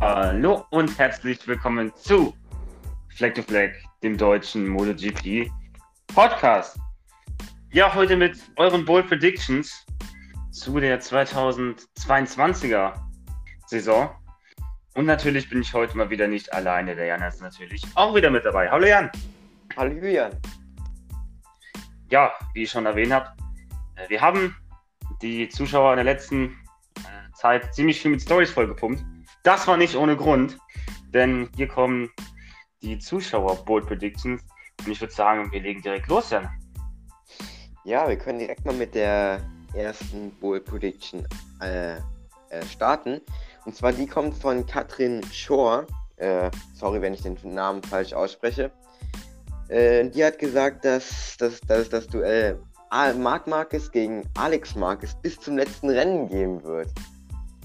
Hallo und herzlich willkommen zu Fleck to Fleck, dem deutschen MotoGP Podcast. Ja, heute mit euren Bold Predictions zu der 2022er Saison. Und natürlich bin ich heute mal wieder nicht alleine. Der Jan ist natürlich auch wieder mit dabei. Hallo Jan. Hallo Julian. Ja, wie ich schon erwähnt habe, äh, wir haben die Zuschauer in der letzten äh, Zeit ziemlich viel mit Stories vollgepumpt. Das war nicht ohne Grund, denn hier kommen die Zuschauer Bold Predictions und ich würde sagen, wir legen direkt los, Jan. Ja, wir können direkt mal mit der ersten Bold Prediction äh, äh, starten. Und zwar die kommt von Katrin Schor. Äh, sorry, wenn ich den Namen falsch ausspreche. Äh, die hat gesagt, dass, dass, dass das Duell Marc Marquez gegen Alex Marquez bis zum letzten Rennen geben wird.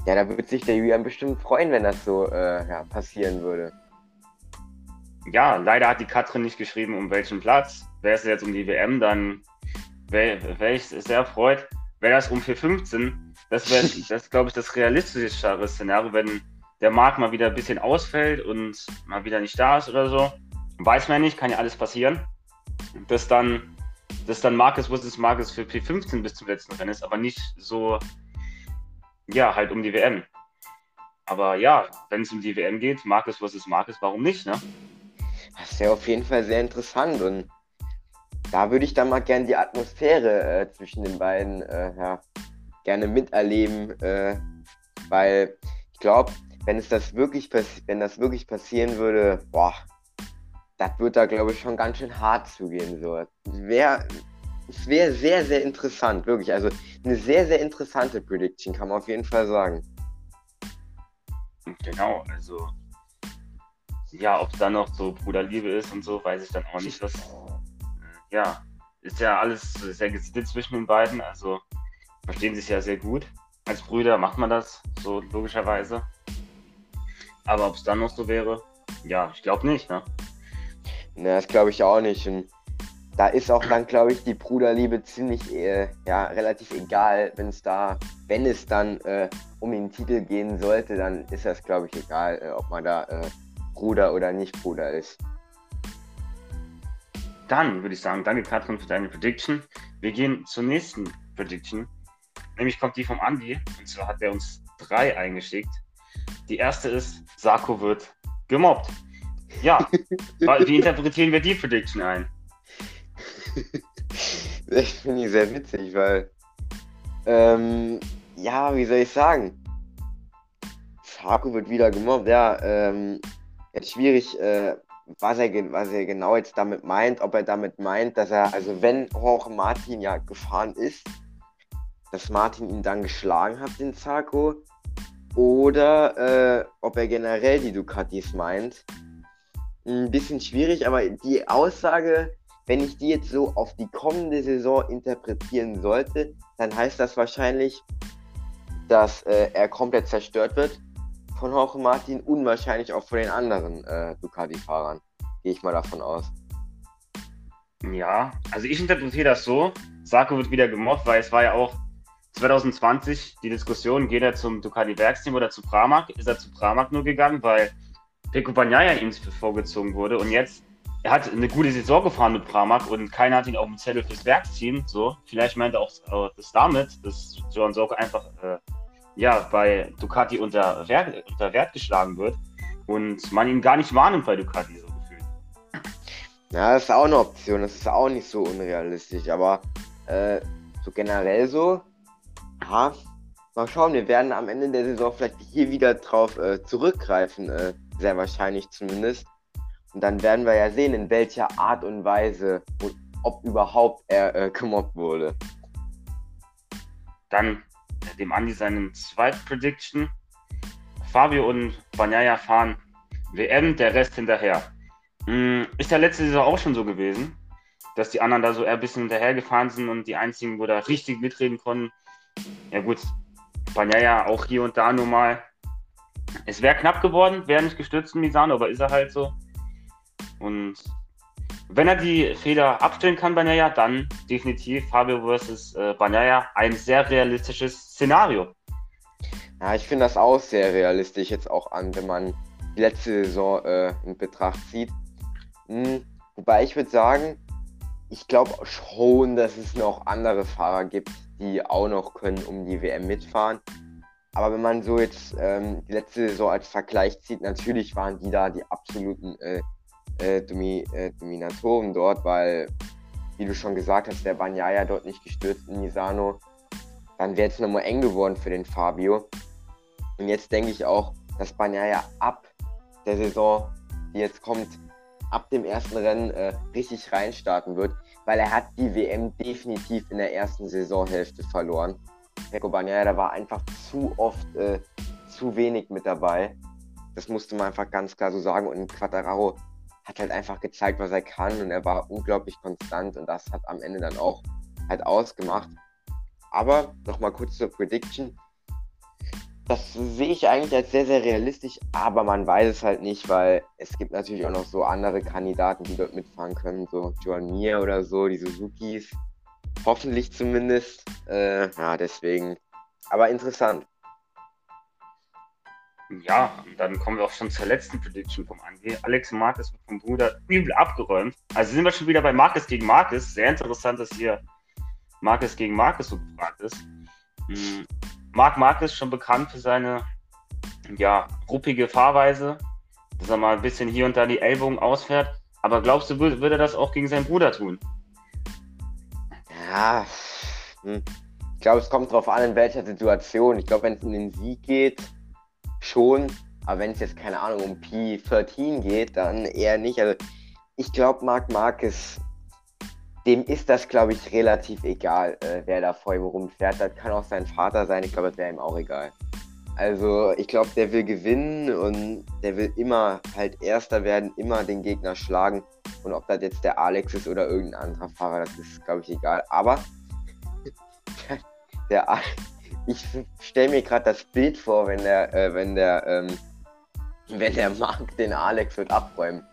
Ja, da würde sich der Julian bestimmt freuen, wenn das so äh, ja, passieren würde. Ja, leider hat die Katrin nicht geschrieben, um welchen Platz. Wäre es jetzt um die WM, dann wäre wär ich sehr erfreut. Wäre das um 4.15, das wäre, das glaube ich, das realistischere Szenario, wenn der Markt mal wieder ein bisschen ausfällt und mal wieder nicht da ist oder so. Weiß man nicht, kann ja alles passieren. Dass dann, dass dann Marcus vs. Marcus für P15 bis zum letzten Rennen ist, aber nicht so ja, halt um die WM. Aber ja, wenn es um die WM geht, Marcus versus Marcus, warum nicht, ne? Das ist ja auf jeden Fall sehr interessant und da würde ich dann mal gerne die Atmosphäre äh, zwischen den beiden äh, ja, gerne miterleben, äh, weil ich glaube, wenn es das wirklich wenn das wirklich passieren würde, boah, das wird da glaube ich schon ganz schön hart zugehen. So, wäre es wäre sehr, sehr interessant, wirklich. Also eine sehr, sehr interessante Prediction, kann man auf jeden Fall sagen. Genau, also ja, ob es dann noch so Bruderliebe ist und so, weiß ich dann auch nicht. Was, äh, ja, ist ja alles sehr gesittet zwischen den beiden, also verstehen sich ja sehr gut. Als Brüder macht man das so logischerweise. Aber ob es dann noch so wäre, ja, ich glaube nicht, ne? Ne, das glaube ich auch nicht. Und da ist auch dann, glaube ich, die Bruderliebe ziemlich, äh, ja, relativ egal, wenn es da, wenn es dann äh, um den Titel gehen sollte, dann ist das, glaube ich, egal, äh, ob man da äh, Bruder oder nicht Bruder ist. Dann würde ich sagen, danke Katrin für deine Prediction. Wir gehen zur nächsten Prediction. Nämlich kommt die vom Andi. Und zwar hat er uns drei eingeschickt. Die erste ist, Sarko wird gemobbt. Ja, wie interpretieren wir die Prediction ein? das finde ich sehr witzig, weil, ähm, ja, wie soll ich sagen? Faku wird wieder gemobbt, ja, ähm, jetzt schwierig, äh, was er, was er genau jetzt damit meint, ob er damit meint, dass er, also wenn Jorge Martin ja gefahren ist, dass Martin ihn dann geschlagen hat, den Zarko, oder äh, ob er generell die Ducatis meint. Ein bisschen schwierig, aber die Aussage wenn ich die jetzt so auf die kommende Saison interpretieren sollte, dann heißt das wahrscheinlich, dass äh, er komplett zerstört wird von Jorge Martin und wahrscheinlich auch von den anderen äh, Ducati-Fahrern. Gehe ich mal davon aus. Ja, also ich interpretiere das so. Sarko wird wieder gemobbt, weil es war ja auch 2020 die Diskussion, geht er zum Ducati-Werksteam oder zu Pramac? Ist er zu Pramac nur gegangen, weil Peko Bagnaia ihm vorgezogen wurde und jetzt er hat eine gute Saison gefahren mit Pramac und keiner hat ihn auf dem Zettel fürs Werksteam. So, vielleicht meint er auch äh, das damit, dass Johan Sorge einfach äh, ja, bei Ducati unter Wert, unter Wert geschlagen wird und man ihn gar nicht wahrnimmt bei Ducati so gefühlt. Ja, das ist auch eine Option, das ist auch nicht so unrealistisch, aber äh, so generell so, ja, mal schauen, wir werden am Ende der Saison vielleicht hier wieder drauf äh, zurückgreifen, äh, sehr wahrscheinlich zumindest. Und dann werden wir ja sehen, in welcher Art und Weise und ob überhaupt er äh, gemobbt wurde. Dann äh, dem Andi seinen zweiten Prediction. Fabio und Banyaya fahren WM, der Rest hinterher. Hm, ist ja letzte Saison auch schon so gewesen, dass die anderen da so eher ein bisschen hinterhergefahren sind und die einzigen, wo da richtig mitreden konnten. Ja gut, Banyaya auch hier und da nur mal. Es wäre knapp geworden, wäre nicht gestürzt in Misano, aber ist er halt so. Und wenn er die Fehler abstellen kann, Banaya, dann definitiv Fabio versus äh, Banaya ein sehr realistisches Szenario. Ja, ich finde das auch sehr realistisch jetzt auch an, wenn man die letzte Saison äh, in Betracht zieht. Hm, wobei ich würde sagen, ich glaube schon, dass es noch andere Fahrer gibt, die auch noch können um die WM mitfahren. Aber wenn man so jetzt ähm, die letzte Saison als Vergleich zieht, natürlich waren die da die absoluten äh, äh, Domi äh, Dominatoren dort, weil, wie du schon gesagt hast, der Banyaya dort nicht gestürzt in Misano. Dann wäre es nochmal eng geworden für den Fabio. Und jetzt denke ich auch, dass Banyaya ab der Saison, die jetzt kommt, ab dem ersten Rennen äh, richtig reinstarten wird, weil er hat die WM definitiv in der ersten Saisonhälfte verloren. Pecco Bagnaia war einfach zu oft äh, zu wenig mit dabei. Das musste man einfach ganz klar so sagen. Und Quattararo hat halt einfach gezeigt, was er kann und er war unglaublich konstant und das hat am Ende dann auch halt ausgemacht. Aber nochmal kurz zur Prediction das sehe ich eigentlich als sehr, sehr realistisch, aber man weiß es halt nicht, weil es gibt natürlich auch noch so andere Kandidaten, die dort mitfahren können, so Joan Mir oder so, die Suzukis. Hoffentlich zumindest. Äh, ja, deswegen. Aber interessant. Ja, dann kommen wir auch schon zur letzten Prediction vom Ange. Alex Marquez wird vom Bruder übel abgeräumt. Also sind wir schon wieder bei Marquez gegen Marquez. Sehr interessant, dass hier Marquez gegen Marquez so gefragt ist. Hm. Marc Marquez schon bekannt für seine ja, ruppige Fahrweise, dass er mal ein bisschen hier und da die Ellbogen ausfährt. Aber glaubst du, würde, würde er das auch gegen seinen Bruder tun? Ja, hm. ich glaube, es kommt darauf an, in welcher Situation. Ich glaube, wenn es um den Sieg geht, schon. Aber wenn es jetzt, keine Ahnung, um P13 geht, dann eher nicht. Also, ich glaube, Marc Marquez dem ist das, glaube ich, relativ egal, äh, wer da vor ihm rumfährt. Das kann auch sein Vater sein. Ich glaube, das wäre ihm auch egal. Also, ich glaube, der will gewinnen und der will immer halt Erster werden, immer den Gegner schlagen. Und ob das jetzt der Alex ist oder irgendein anderer Fahrer, das ist, glaube ich, egal. Aber der, der ich stelle mir gerade das Bild vor, wenn der, äh, wenn der, ähm, wenn der Marc den Alex wird abräumen.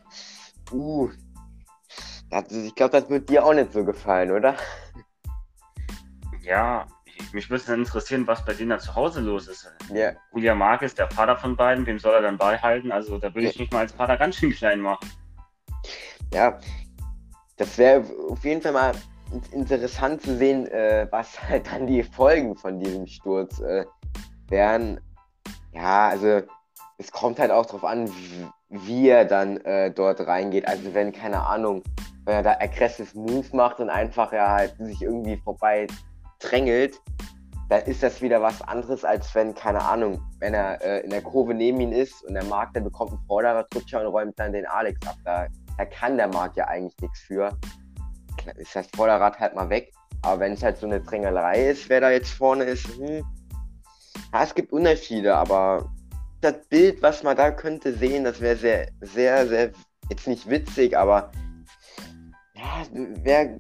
Uh, ich glaube, das wird dir auch nicht so gefallen, oder? Ja, mich würde es interessieren, was bei denen da zu Hause los ist. Ja. Julia Mark ist der Vater von beiden, wem soll er dann beihalten? Also da würde ich mich mal als Vater ganz schön klein machen. Ja, das wäre auf jeden Fall mal interessant zu sehen, äh, was halt dann die Folgen von diesem Sturz äh, wären. Ja, also es kommt halt auch darauf an, wie, er dann äh, dort reingeht. Also wenn, keine Ahnung, wenn er da aggressive Move macht und einfach ja halt sich irgendwie vorbei drängelt, dann ist das wieder was anderes, als wenn, keine Ahnung, wenn er äh, in der Kurve neben ihm ist und der Markt, der bekommt einen Vorderradrutscher und räumt dann den Alex ab. Da, da kann der Markt ja eigentlich nichts für. Ist das Vorderrad halt mal weg. Aber wenn es halt so eine Drängelei ist, wer da jetzt vorne ist, hm, ja, es gibt Unterschiede, aber das Bild, was man da könnte sehen, das wäre sehr, sehr, sehr, jetzt nicht witzig, aber ja, wäre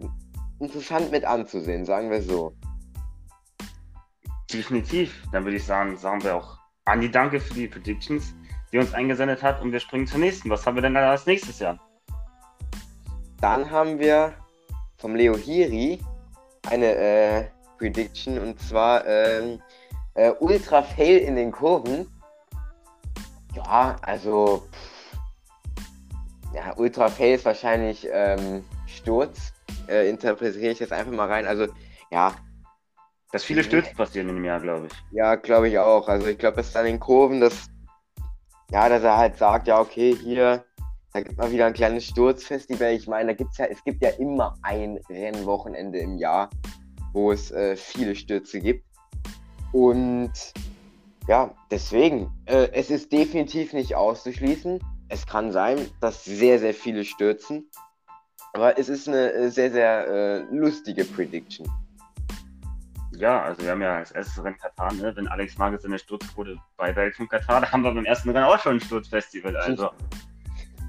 interessant mit anzusehen, sagen wir so. Definitiv. Dann würde ich sagen, sagen wir auch Andi, danke für die Predictions, die uns eingesendet hat und wir springen zur nächsten. Was haben wir denn als nächstes Jahr? Dann haben wir vom Leo Hiri eine äh, Prediction und zwar ähm, äh, Ultra Fail in den Kurven. Ja, also pff, ja, Ultra Fail ist wahrscheinlich ähm, Sturz, äh, interpretiere ich jetzt einfach mal rein. Also, ja. Dass viele Stürze passieren in dem Jahr, glaube ich. Ja, glaube ich auch. Also, ich glaube, dass an den Kurven, dass, ja, dass er halt sagt, ja, okay, hier, da gibt mal wieder ein kleines Sturzfestival. Ich meine, da gibt's ja, es gibt ja immer ein Rennwochenende im Jahr, wo es äh, viele Stürze gibt. Und ja, deswegen, äh, es ist definitiv nicht auszuschließen. Es kann sein, dass sehr, sehr viele stürzen. Aber es ist eine äh, sehr, sehr äh, lustige Prediction. Ja, also wir haben ja als erstes Rennen Katar, ne? wenn Alex Marquez in der Sturzquote bei Weltfunk Katar, da haben wir beim ersten Rennen auch schon ein Sturzfestival. Also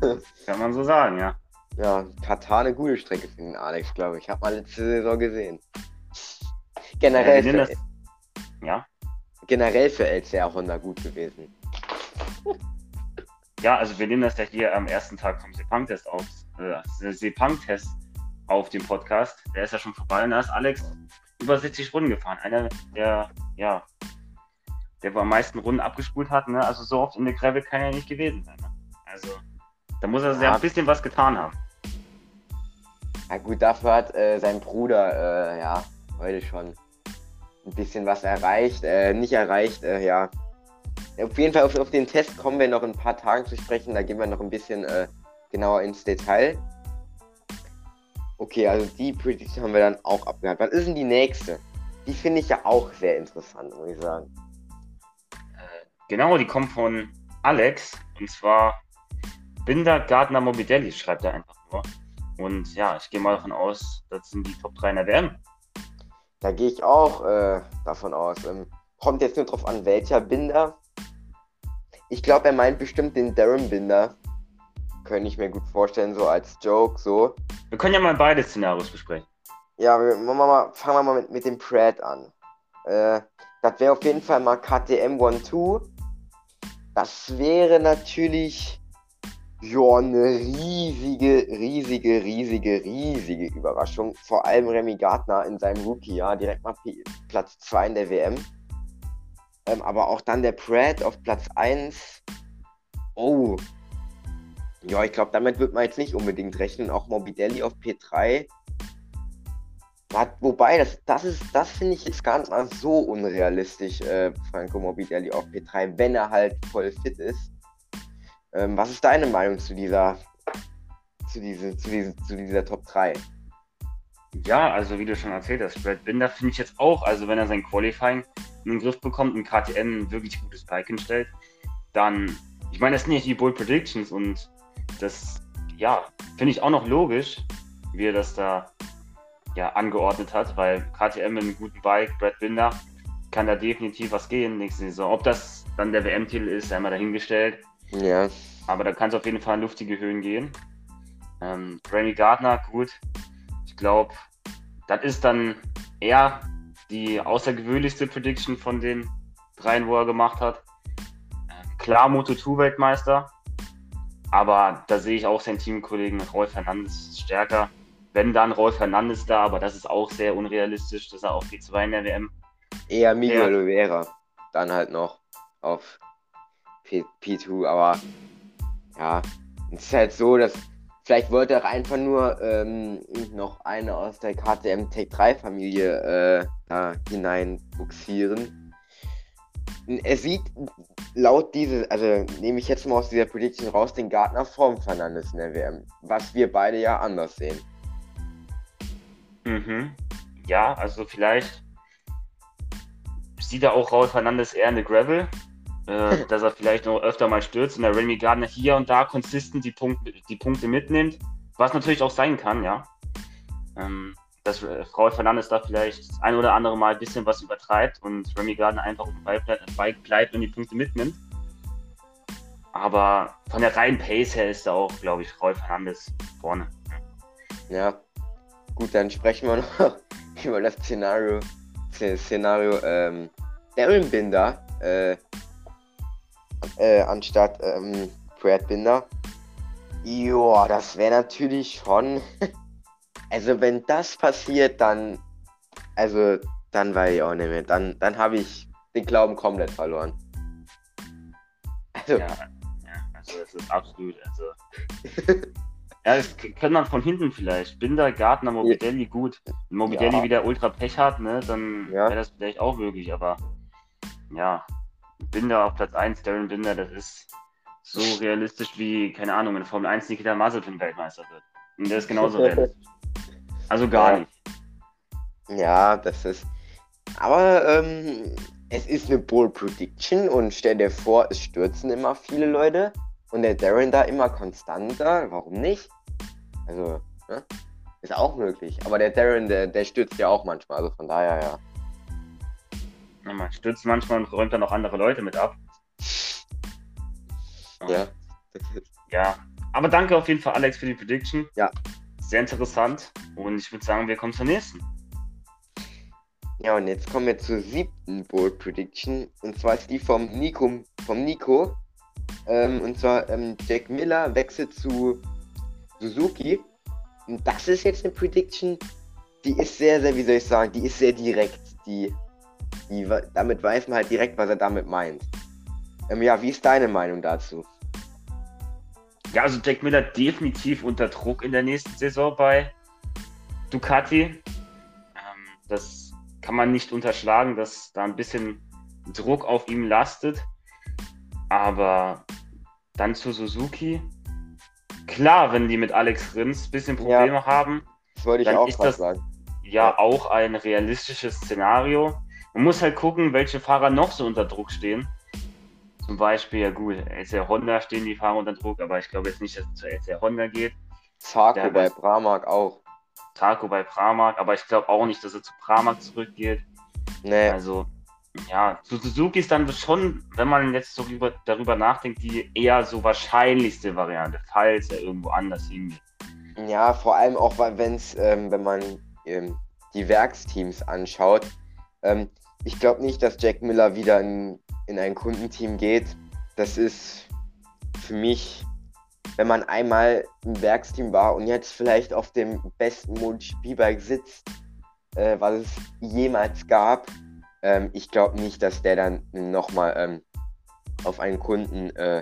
kann man so sagen, ja. Ja, Katar eine gute Strecke für den Alex, glaube ich. Habe mal letzte Saison gesehen. Generell, ja, für, ja? generell für LCR Honda gut gewesen. Ja, also wir nehmen das ja hier am ersten Tag vom Sepang-Test auf, äh, Sepang-Test auf dem Podcast. Der ist ja schon vorbei und da ist Alex über 70 Runden gefahren. Einer der, ja, der wo am meisten Runden abgespult hat. Ne? Also so oft in der Gravel kann er nicht gewesen sein. Ne? Also da muss er ja ein bisschen was getan haben. Ja gut, dafür hat äh, sein Bruder äh, ja heute schon ein bisschen was erreicht. Äh, nicht erreicht, äh, ja. Auf jeden Fall auf, auf, den Test kommen wir noch in ein paar Tagen zu sprechen. Da gehen wir noch ein bisschen äh, genauer ins Detail. Okay, also die Prediction haben wir dann auch abgehakt. Was ist denn die nächste? Die finde ich ja auch sehr interessant, muss ich sagen. Äh, genau, die kommt von Alex. Und zwar Binder, Gardner, Mobidelli, schreibt er einfach nur. Und ja, ich gehe mal davon aus, das sind die Top 3 in der WM. Da gehe ich auch äh, davon aus. Ähm, kommt jetzt nur drauf an, welcher Binder. Ich glaube, er meint bestimmt den Darren Binder. Könnte ich mir gut vorstellen, so als Joke, so. Wir können ja mal beide Szenarios besprechen. Ja, wir, mal, fangen wir mal mit, mit dem Pratt an. Äh, das wäre auf jeden Fall mal KTM 1-2. Das wäre natürlich ja, eine riesige, riesige, riesige, riesige Überraschung. Vor allem Remy Gardner in seinem Rookie-Jahr direkt mal Platz 2 in der WM. Ähm, aber auch dann der Pratt auf Platz 1. Oh. Ja, ich glaube, damit wird man jetzt nicht unbedingt rechnen. Auch Morbidelli auf P3. Hat, wobei, das, das ist, das finde ich jetzt gar nicht mal so unrealistisch, äh, Franco Morbidelli auf P3, wenn er halt voll fit ist. Ähm, was ist deine Meinung zu dieser, zu, diese, zu, diese, zu dieser Top 3? Ja, also wie du schon erzählt hast, Brad Binder finde ich jetzt auch, also wenn er sein Qualifying in den Griff bekommt und KTM ein wirklich gutes Bike hinstellt, dann, ich meine, das sind nicht die Bold Predictions und das, ja, finde ich auch noch logisch, wie er das da ja, angeordnet hat, weil KTM mit einem guten Bike, Brad Binder, kann da definitiv was gehen nächste Saison. Ob das dann der WM-Titel ist, einmal dahingestellt. Ja. Aber da kann es auf jeden Fall in luftige Höhen gehen. Ähm, Remy Gardner, gut. Ich glaube, das ist dann eher die außergewöhnlichste Prediction von den dreien, wo er gemacht hat. Ähm, klar, Moto2-Weltmeister. Aber da sehe ich auch seinen Teamkollegen Rolf Hernandez stärker. Wenn dann Rolf Hernandez da, aber das ist auch sehr unrealistisch, dass er auf P2 in der WM. Eher Miguel Oliveira. Dann halt noch auf P P2, aber ja, es ist halt so, dass vielleicht wollte er einfach nur ähm, noch eine aus der KTM Tech 3 Familie äh, da hinein buxieren. Es sieht laut diese, also nehme ich jetzt mal aus dieser Prediction raus, den Gartner Form Fernandes in der WM, was wir beide ja anders sehen. Mhm. Ja, also vielleicht sieht er auch Raul Fernandes eher eine Gravel, äh, dass er vielleicht noch öfter mal stürzt und der Remy Gardner hier und da konsistent die, Punkt, die Punkte mitnimmt, was natürlich auch sein kann, ja. Ähm, dass äh, Frau Fernandes da vielleicht das ein oder andere Mal ein bisschen was übertreibt und Remy Gardner einfach auf dem Bike bleibt und die Punkte mitnimmt. Aber von der reinen Pace her ist da auch, glaube ich, Frau Fernandes vorne. Ja, gut, dann sprechen wir noch über das Szenario, Szenario ähm, Darren Binder äh, äh, anstatt ähm, Brad Binder. Joa, das wäre natürlich schon. also, wenn das passiert, dann. Also, dann weiß ich auch nicht mehr. Dann, dann habe ich den Glauben komplett verloren. Also. Ja, ja, also, das ist absolut. Also. ja, das könnte man von hinten vielleicht. Binder, Gartner, Mobidelli, gut. Wenn Mobidelli ja. wieder ultra Pech hat, ne, dann ja. wäre das vielleicht auch möglich, aber. Ja, Binder auf Platz 1, Darren Binder, das ist so realistisch wie, keine Ahnung, in Formel 1 Nikita Mazepin Weltmeister wird. Und der ist genauso realistisch. Also gar ja. nicht. Ja, das ist. Aber ähm, es ist eine Bold Prediction und stell dir vor, es stürzen immer viele Leute und der Darren da immer konstanter. Warum nicht? Also, ne? ist auch möglich. Aber der Darren, der, der stürzt ja auch manchmal, also von daher ja. Man stürzt manchmal und räumt dann noch andere Leute mit ab. Ja. Ja. Aber danke auf jeden Fall, Alex, für die Prediction. Ja. Sehr interessant. Und ich würde sagen, wir kommen zur nächsten. Ja, und jetzt kommen wir zur siebten Bold Prediction. Und zwar ist die vom Nico. Vom Nico. Ähm, und zwar ähm, Jack Miller wechselt zu Suzuki. Und das ist jetzt eine Prediction, die ist sehr, sehr, wie soll ich sagen, die ist sehr direkt. Die die, damit weiß man halt direkt, was er damit meint. Ähm, ja, wie ist deine Meinung dazu? Ja, also Jack Miller definitiv unter Druck in der nächsten Saison bei Ducati. Ähm, das kann man nicht unterschlagen, dass da ein bisschen Druck auf ihm lastet. Aber dann zu Suzuki. Klar, wenn die mit Alex Rins ein bisschen Probleme ja, haben, das wollte ich auch ist das sagen. ja auch ein realistisches Szenario. Man muss halt gucken, welche Fahrer noch so unter Druck stehen. Zum Beispiel, ja gut, LCR Honda stehen die Fahrer unter Druck, aber ich glaube jetzt nicht, dass es zu LCR Honda geht. Zarko bei Pramark auch. Zarko bei Pramark, aber ich glaube auch nicht, dass er zu Pramark zurückgeht. Nee. Also, ja, zu Suzuki ist dann schon, wenn man jetzt so über, darüber nachdenkt, die eher so wahrscheinlichste Variante, falls er irgendwo anders hingeht. Ja, vor allem auch, wenn es, ähm, wenn man ähm, die Werksteams anschaut. Ähm, ich glaube nicht, dass Jack Miller wieder in, in ein Kundenteam geht. Das ist für mich, wenn man einmal im Werksteam war und jetzt vielleicht auf dem besten MotoGP-Bike sitzt, äh, was es jemals gab, ähm, ich glaube nicht, dass der dann nochmal ähm, auf ein Kundenbike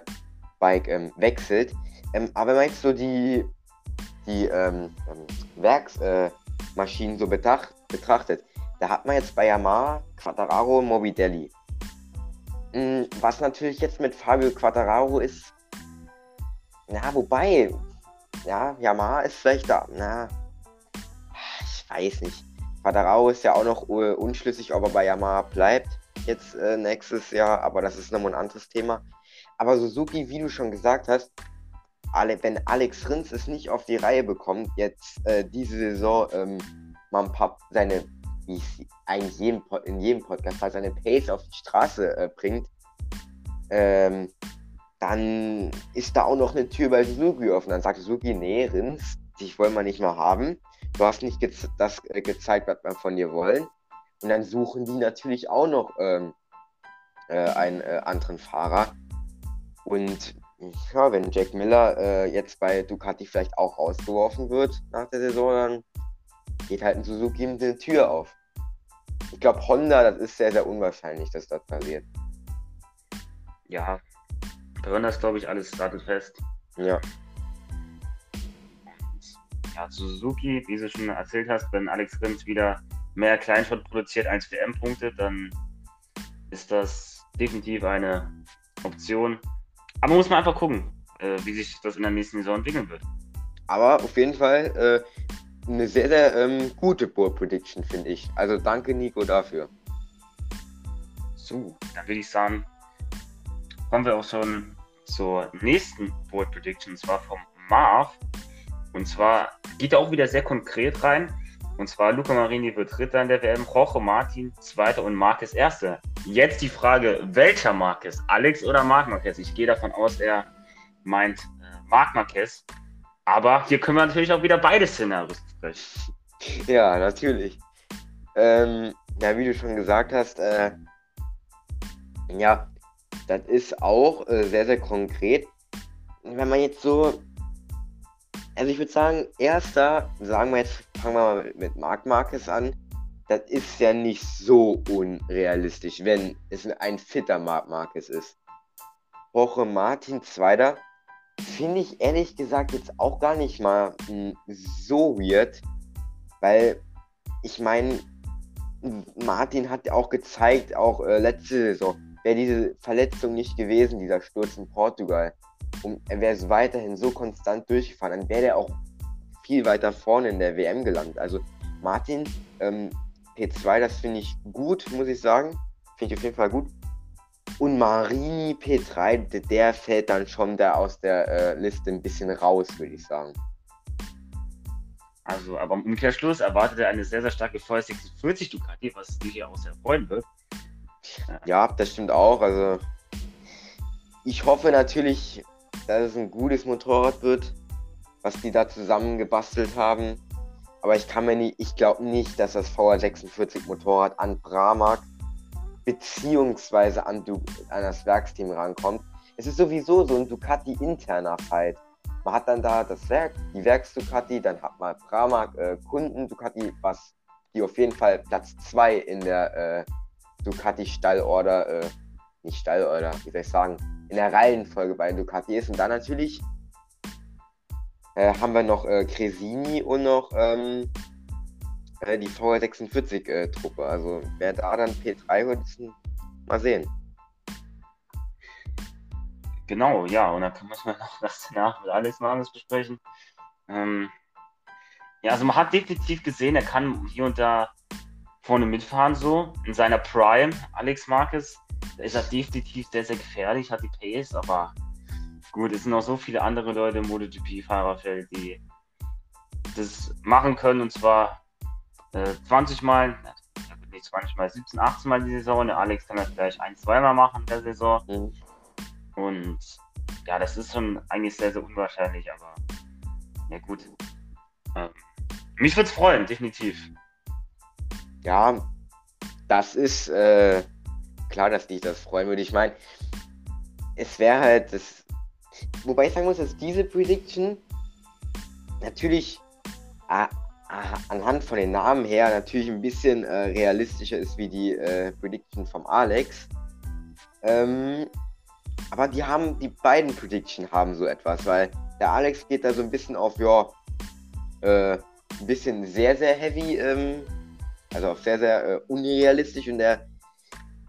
äh, ähm, wechselt. Ähm, aber wenn man jetzt so die, die ähm, Werksmaschinen äh, so betracht, betrachtet, da hat man jetzt bei Yamaha Quattararo und Morbidelli. Mhm, was natürlich jetzt mit Fabio Quattararo ist, na, wobei, ja, Yamaha ist vielleicht da, na, ich weiß nicht. Quadraro ist ja auch noch unschlüssig, ob er bei Yamaha bleibt jetzt äh, nächstes Jahr, aber das ist nochmal ein anderes Thema. Aber Suzuki, wie du schon gesagt hast, alle, wenn Alex Rins es nicht auf die Reihe bekommt, jetzt äh, diese Saison ähm, mal ein paar seine, wie ich eigentlich jedem, in jedem Podcast halt seine Pace auf die Straße äh, bringt, ähm, dann ist da auch noch eine Tür bei Suzuki offen. Dann sagt Suzuki, nee, Rins, dich wollen wir nicht mehr haben du hast nicht ge das äh, gezeigt, was wir von dir wollen. Und dann suchen die natürlich auch noch ähm, äh, einen äh, anderen Fahrer. Und ja, wenn Jack Miller äh, jetzt bei Ducati vielleicht auch rausgeworfen wird nach der Saison, dann geht halt ein Suzuki ihm die Tür auf. Ich glaube, Honda, das ist sehr, sehr unwahrscheinlich, dass das passiert. Ja, bei Honda ist, glaube ich, alles sattelfest. Ja ja, Suzuki, wie du schon erzählt hast, wenn Alex Rins wieder mehr Kleinschrott produziert als WM-Punkte, dann ist das definitiv eine Option. Aber man muss mal einfach gucken, äh, wie sich das in der nächsten Saison entwickeln wird. Aber auf jeden Fall äh, eine sehr, sehr ähm, gute Board Prediction, finde ich. Also danke, Nico, dafür. So, dann würde ich sagen, kommen wir auch schon zur nächsten Board Prediction, und zwar vom Marv. Und zwar geht er auch wieder sehr konkret rein. Und zwar Luca Marini wird Dritter in der WM, Jorge Martin Zweiter und Marquez Erster. Jetzt die Frage, welcher Marquez? Alex oder Marc Marquez? Ich gehe davon aus, er meint äh, Marc Marquez. Aber hier können wir natürlich auch wieder beide Szenarios besprechen. Ja, natürlich. Ähm, ja, wie du schon gesagt hast, äh, ja, das ist auch äh, sehr, sehr konkret. Wenn man jetzt so also ich würde sagen, erster, sagen wir jetzt, fangen wir mal mit, mit Marc Marquez an. Das ist ja nicht so unrealistisch, wenn es ein fitter Marc Marquez ist. Jorge Martin Zweiter finde ich ehrlich gesagt jetzt auch gar nicht mal hm, so weird, weil ich meine, Martin hat auch gezeigt, auch äh, letzte Saison, wäre diese Verletzung nicht gewesen, dieser Sturz in Portugal, und er wäre weiterhin so konstant durchgefahren, dann wäre er auch viel weiter vorne in der WM gelandet. Also Martin, ähm, P2, das finde ich gut, muss ich sagen. Finde ich auf jeden Fall gut. Und Marini P3, der fällt dann schon da aus der äh, Liste ein bisschen raus, würde ich sagen. Also, aber im Umkehrschluss erwartet er eine sehr, sehr starke Feuer 46 Ducati, was dich ja auch sehr freuen wird. Ja, das stimmt auch. Also, ich hoffe natürlich, dass es ein gutes Motorrad wird, was die da zusammengebastelt haben. Aber ich kann mir nicht, ich glaube nicht, dass das VR46 Motorrad an Pramac beziehungsweise an, du, an das Werksteam rankommt. Es ist sowieso so ein Ducati interner Fight. Man hat dann da das Werk, die Werks-Ducati, dann hat man Pramac äh, Kunden Ducati, was die auf jeden Fall Platz 2 in der äh, Ducati Stallorder, äh, nicht Stallorder, wie soll ich sagen, in der Reihenfolge bei Ducati ist. Und dann natürlich äh, haben wir noch äh, Cresini und noch ähm, äh, die VR46-Truppe. also wer da dann P3 holt, mal sehen. Genau, ja, und dann muss man noch das danach mit Alex Marquez besprechen. Ähm, ja, also man hat definitiv gesehen, er kann hier und da vorne mitfahren, so in seiner Prime. Alex Marquez, da ist er definitiv sehr, sehr gefährlich, hat die Pace, aber gut, es sind noch so viele andere Leute im MotoGP-Fahrerfeld, die das machen können und zwar äh, 20 Mal, nicht 20 Mal, 17, 18 Mal die Saison. Der Alex kann das gleich ein, zweimal machen in der Saison. Mhm. Und ja, das ist schon eigentlich sehr, sehr unwahrscheinlich, aber ja gut. Ähm, mich würde es freuen, definitiv. Ja, das ist äh, klar, dass dich das freuen würde. Ich meine, es wäre halt das. Wobei ich sagen muss, dass diese Prediction natürlich ah, anhand von den Namen her natürlich ein bisschen äh, realistischer ist wie die äh, Prediction vom Alex. Ähm, aber die haben, die beiden Prediction haben so etwas, weil der Alex geht da so ein bisschen auf, ja, äh, ein bisschen sehr, sehr heavy, ähm, also auf sehr, sehr äh, unrealistisch und der,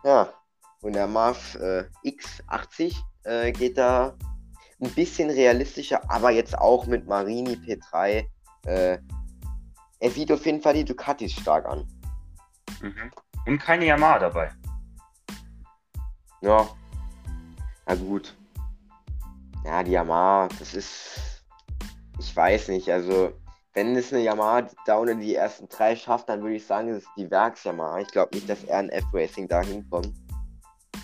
ja, und der Marv äh, X80 äh, geht da ein bisschen realistischer, aber jetzt auch mit Marini P3. Er sieht auf jeden Fall die Ducatis stark an. Mhm. Und keine Yamaha dabei. Ja, na gut. Ja, die Yamaha, das ist. Ich weiß nicht. Also, wenn es eine Yamaha da unter die ersten drei schafft, dann würde ich sagen, es ist die Werks-Yamaha. Ich glaube nicht, dass er ein F-Racing da hinkommt.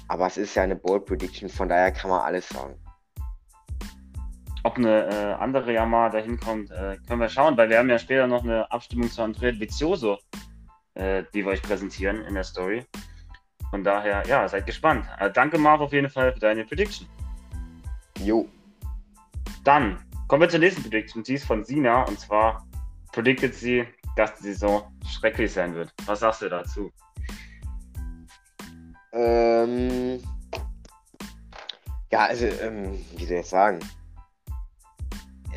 Aber es ist ja eine Bold Prediction, von daher kann man alles sagen. Ob eine äh, andere Yamaha da hinkommt, äh, können wir schauen, weil wir haben ja später noch eine Abstimmung zu Andrea Vizioso, äh, die wir euch präsentieren in der Story. Von daher, ja, seid gespannt. Äh, danke, Marv, auf jeden Fall für deine Prediction. Jo. Dann kommen wir zur nächsten Prediction. Die ist von Sina und zwar predicted sie, dass die Saison schrecklich sein wird. Was sagst du dazu? Ähm. Ja, also, ähm, wie soll ich sagen?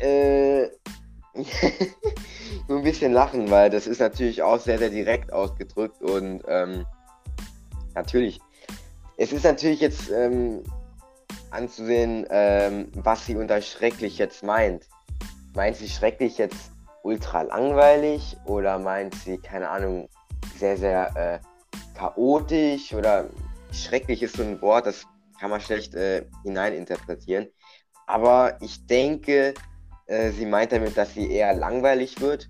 Äh. nur ein bisschen lachen, weil das ist natürlich auch sehr, sehr direkt ausgedrückt und ähm, natürlich. Es ist natürlich jetzt ähm, anzusehen, ähm, was sie unter schrecklich jetzt meint. Meint sie schrecklich jetzt ultra langweilig oder meint sie, keine Ahnung, sehr, sehr äh, chaotisch oder schrecklich ist so ein Wort, das kann man schlecht äh, hineininterpretieren. Aber ich denke, äh, sie meint damit, dass sie eher langweilig wird.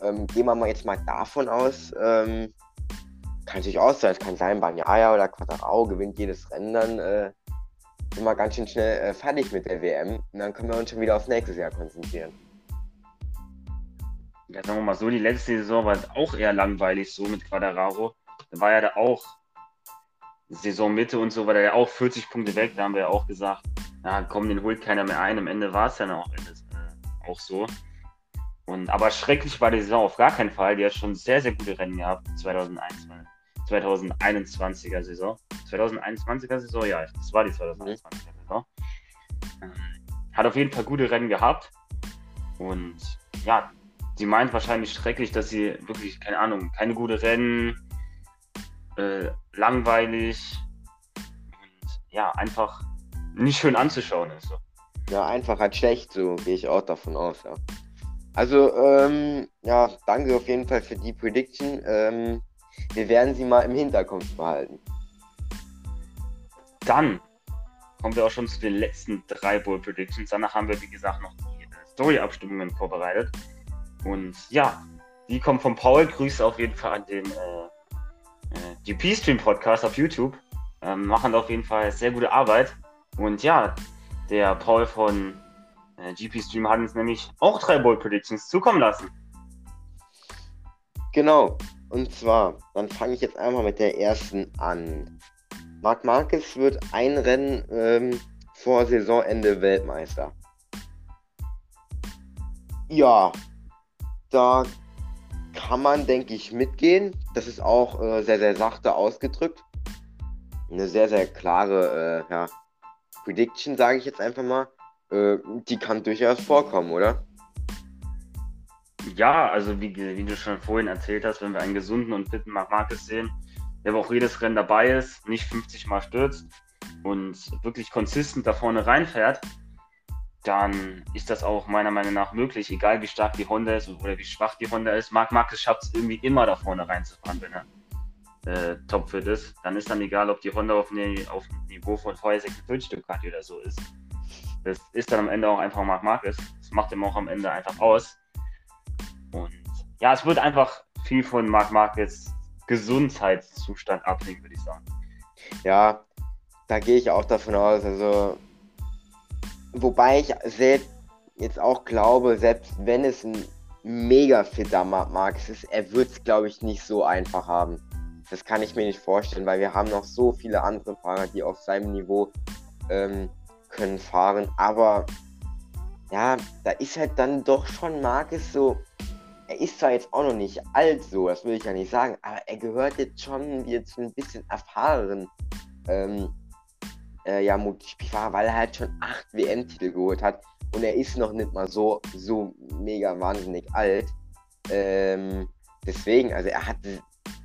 Ähm, gehen wir mal jetzt mal davon aus, ähm, kann natürlich auch sein, es kann sein, Banyaya oder Quattarao gewinnt jedes Rennen, dann äh, sind wir ganz schön schnell äh, fertig mit der WM und dann können wir uns schon wieder aufs nächste Jahr konzentrieren. Ja, sagen wir mal so, die letzte Saison war auch eher langweilig so mit Quadraro. Da war ja da auch Saisonmitte und so, war da ja auch 40 Punkte weg. Da haben wir ja auch gesagt, ja komm, den holt keiner mehr ein. Am Ende war es dann auch, äh, auch so. Und, aber schrecklich war die Saison auf gar keinen Fall. Die hat schon sehr, sehr gute Rennen gehabt, 2001. 2021er Saison. 2021er Saison, ja, das war die 2021er Saison. Ähm, hat auf jeden Fall gute Rennen gehabt. Und ja, sie meint wahrscheinlich schrecklich, dass sie wirklich, keine Ahnung, keine gute Rennen, äh, langweilig und ja, einfach nicht schön anzuschauen ist. So. Ja, einfach halt schlecht, so gehe ich auch davon aus, ja. Also, ähm, ja, danke auf jeden Fall für die Prediction. Ähm, wir werden sie mal im Hinterkopf behalten. Dann kommen wir auch schon zu den letzten drei Bowl Predictions. Danach haben wir, wie gesagt, noch die Story-Abstimmungen vorbereitet. Und ja, die kommen von Paul. Grüße auf jeden Fall an den äh, äh, GP-Stream-Podcast auf YouTube. Ähm, machen auf jeden Fall sehr gute Arbeit. Und ja, der Paul von äh, GP-Stream hat uns nämlich auch drei Bowl Predictions zukommen lassen. Genau. Und zwar, dann fange ich jetzt einmal mit der ersten an. Marc Marquez wird ein Rennen ähm, vor Saisonende Weltmeister. Ja, da kann man, denke ich, mitgehen. Das ist auch äh, sehr, sehr sachte ausgedrückt. Eine sehr, sehr klare äh, ja, Prediction, sage ich jetzt einfach mal. Äh, die kann durchaus vorkommen, oder? Ja, also wie, wie, du schon vorhin erzählt hast, wenn wir einen gesunden und fitten Marc Marquez sehen, der auch jedes Rennen dabei ist, nicht 50 Mal stürzt und wirklich konsistent da vorne reinfährt, dann ist das auch meiner Meinung nach möglich, egal wie stark die Honda ist oder wie schwach die Honda ist. Marc Marquez schafft es irgendwie immer da vorne reinzufahren, wenn er äh, topfit ist. Dann ist dann egal, ob die Honda auf, ne, auf dem Niveau von vorher 46 Ducati oder so ist. Das ist dann am Ende auch einfach Marc Marquez. Das macht ihm auch am Ende einfach aus. Und ja, es wird einfach viel von Marc Marquez Gesundheitszustand abhängen, würde ich sagen. Ja, da gehe ich auch davon aus. Also, wobei ich selbst jetzt auch glaube, selbst wenn es ein mega fitter Marc ist, er wird es, glaube ich, nicht so einfach haben. Das kann ich mir nicht vorstellen, weil wir haben noch so viele andere Fahrer, die auf seinem Niveau ähm, können fahren. Aber ja, da ist halt dann doch schon Marquez so er ist zwar jetzt auch noch nicht alt so, das will ich ja nicht sagen, aber er gehört jetzt schon jetzt ein bisschen erfahren. Ähm, äh, ja, MotoGP-Fahrer, weil er halt schon acht WM-Titel geholt hat und er ist noch nicht mal so, so mega wahnsinnig alt. Ähm, deswegen, also er hat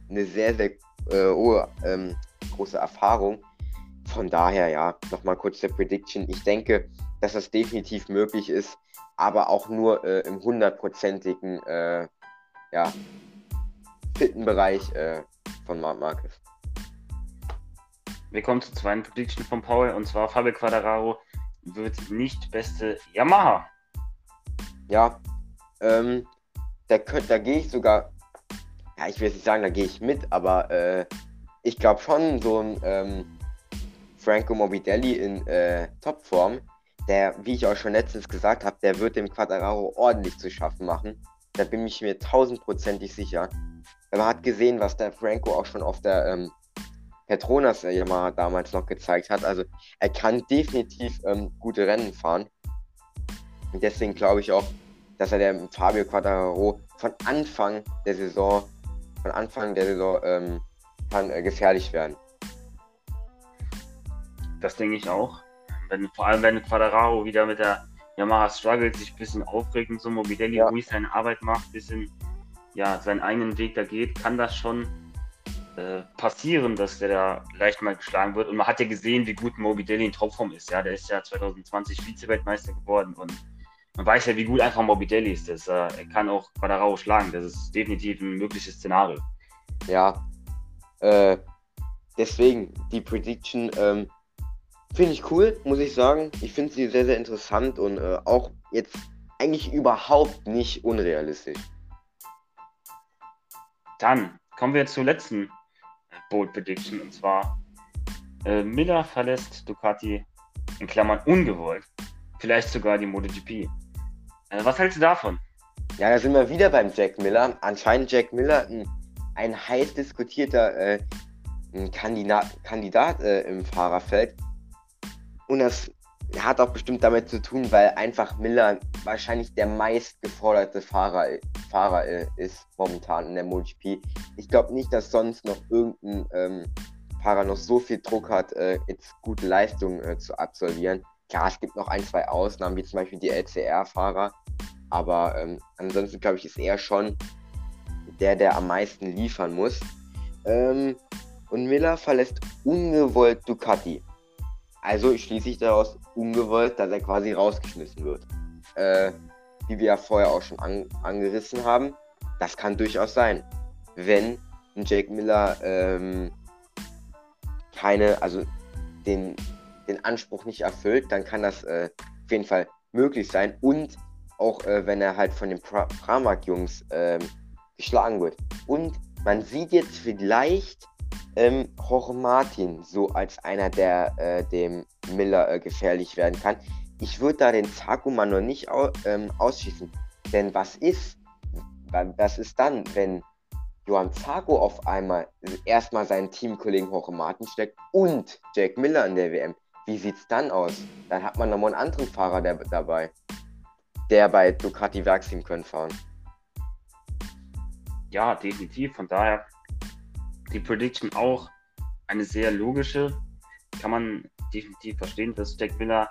eine sehr, sehr äh, hohe, ähm, große Erfahrung. Von daher, ja, nochmal kurz der Prediction. Ich denke, dass das definitiv möglich ist, aber auch nur äh, im hundertprozentigen äh, ja, fitten Bereich äh, von Marc Marquez. Wir kommen zur zweiten Prediction von Paul und zwar Fabio Quadraro wird nicht beste Yamaha. Ja, ähm, da, da gehe ich sogar, ja, ich will jetzt nicht sagen, da gehe ich mit, aber äh, ich glaube schon, so ein ähm, Franco Morbidelli in äh, Topform der, wie ich auch schon letztens gesagt habe, der wird dem Quadraro ordentlich zu schaffen machen. Da bin ich mir tausendprozentig sicher. Man hat gesehen, was der Franco auch schon auf der ähm, Petronas äh, Yamaha damals noch gezeigt hat. Also er kann definitiv ähm, gute Rennen fahren. Und deswegen glaube ich auch, dass er der Fabio Quadraro von Anfang der Saison, von Anfang der Saison ähm, kann äh, gefährlich werden. Das denke ich auch wenn, vor allem wenn Quadraro wieder mit der Yamaha struggelt, sich ein bisschen aufregt und so, Morbidelli ja. ruhig seine Arbeit macht, ein bisschen ja, seinen eigenen Weg da geht, kann das schon äh, passieren, dass der da leicht mal geschlagen wird. Und man hat ja gesehen, wie gut Morbidelli in Topform ist. Ja, der ist ja 2020 Vize-Weltmeister geworden und man weiß ja, wie gut einfach Morbidelli ist. Das, äh, er kann auch Quadraro schlagen. Das ist definitiv ein mögliches Szenario. Ja, äh, deswegen die Prediction, ähm, Finde ich cool, muss ich sagen. Ich finde sie sehr, sehr interessant und äh, auch jetzt eigentlich überhaupt nicht unrealistisch. Dann kommen wir zur letzten Bold Prediction und zwar äh, Miller verlässt Ducati in Klammern ungewollt. Vielleicht sogar die MotoGP. Äh, was hältst du davon? Ja, da sind wir wieder beim Jack Miller. Anscheinend Jack Miller ein, ein heiß diskutierter äh, ein Kandidat, Kandidat äh, im Fahrerfeld. Und das hat auch bestimmt damit zu tun, weil einfach Miller wahrscheinlich der meistgeforderte Fahrer, Fahrer ist momentan in der MotoGP. Ich glaube nicht, dass sonst noch irgendein ähm, Fahrer noch so viel Druck hat, äh, jetzt gute Leistungen äh, zu absolvieren. Klar, es gibt noch ein, zwei Ausnahmen, wie zum Beispiel die LCR-Fahrer. Aber ähm, ansonsten glaube ich, ist er schon der, der am meisten liefern muss. Ähm, und Miller verlässt ungewollt Ducati. Also schließe ich daraus ungewollt, dass er quasi rausgeschmissen wird. Äh, wie wir ja vorher auch schon an, angerissen haben, das kann durchaus sein. Wenn Jake Miller ähm, keine, also den, den Anspruch nicht erfüllt, dann kann das äh, auf jeden Fall möglich sein. Und auch äh, wenn er halt von den pra Pramak-Jungs ähm, geschlagen wird. Und man sieht jetzt vielleicht ähm, Jorge Martin so als einer, der äh, dem Miller äh, gefährlich werden kann. Ich würde da den Zakuman noch nicht au ähm, ausschießen. Denn was ist, was ist dann, wenn Johann Zarco auf einmal erstmal seinen Teamkollegen Jorge Martin steckt und Jack Miller in der WM? Wie sieht's dann aus? Dann hat man nochmal einen anderen Fahrer der, dabei, der bei Ducati Werksteam können fahren. ja, definitiv. Von daher die Prediction auch eine sehr logische. Kann man definitiv verstehen, dass Jack Miller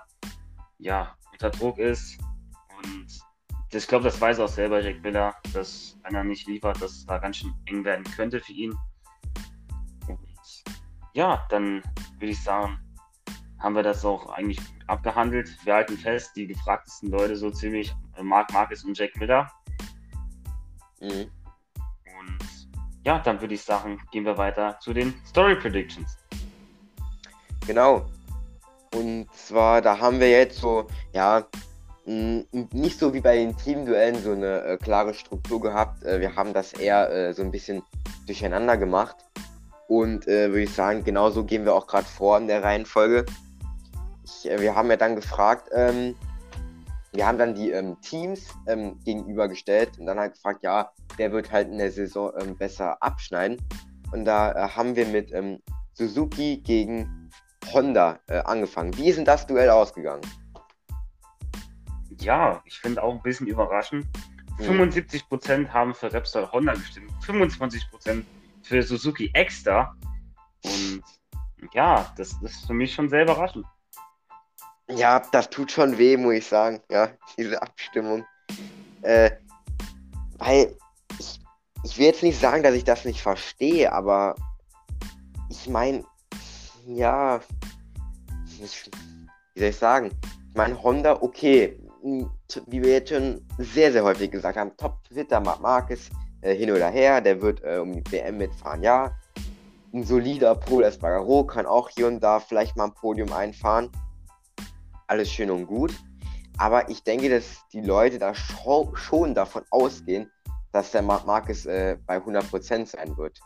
ja unter Druck ist. Und ich glaube, das weiß auch selber Jack Miller, dass wenn er nicht liefert, dass es da ganz schön eng werden könnte für ihn. Und ja, dann würde ich sagen, haben wir das auch eigentlich abgehandelt. Wir halten fest, die gefragtesten Leute so ziemlich äh, Mark Marcus und Jack Miller. Mhm. Und ja, dann würde ich sagen, gehen wir weiter zu den Story Predictions. Genau. Und zwar, da haben wir jetzt so, ja, nicht so wie bei den Teamduellen so eine äh, klare Struktur gehabt. Äh, wir haben das eher äh, so ein bisschen durcheinander gemacht. Und äh, würde ich sagen, genauso gehen wir auch gerade vor in der Reihenfolge. Ich, äh, wir haben ja dann gefragt, ähm, wir haben dann die ähm, Teams ähm, gegenübergestellt und dann halt gefragt, ja, wer wird halt in der Saison ähm, besser abschneiden. Und da äh, haben wir mit ähm, Suzuki gegen Honda äh, angefangen. Wie ist denn das Duell ausgegangen? Ja, ich finde auch ein bisschen überraschend. Mhm. 75% haben für Repsol Honda gestimmt, 25% für Suzuki Extra. Und ja, das ist für mich schon sehr überraschend. Ja, das tut schon weh, muss ich sagen. Ja, diese Abstimmung. Äh, weil ich, ich will jetzt nicht sagen, dass ich das nicht verstehe, aber ich meine, ja, wie soll ich sagen? Ich meine, Honda, okay, wie wir jetzt schon sehr, sehr häufig gesagt haben, Top-Fitter Marquez äh, hin oder her, der wird äh, um die WM mitfahren, ja. Ein solider Paul Espargaro kann auch hier und da vielleicht mal ein Podium einfahren. Alles schön und gut. Aber ich denke, dass die Leute da schon davon ausgehen, dass der Marc Marquez äh, bei 100% sein wird.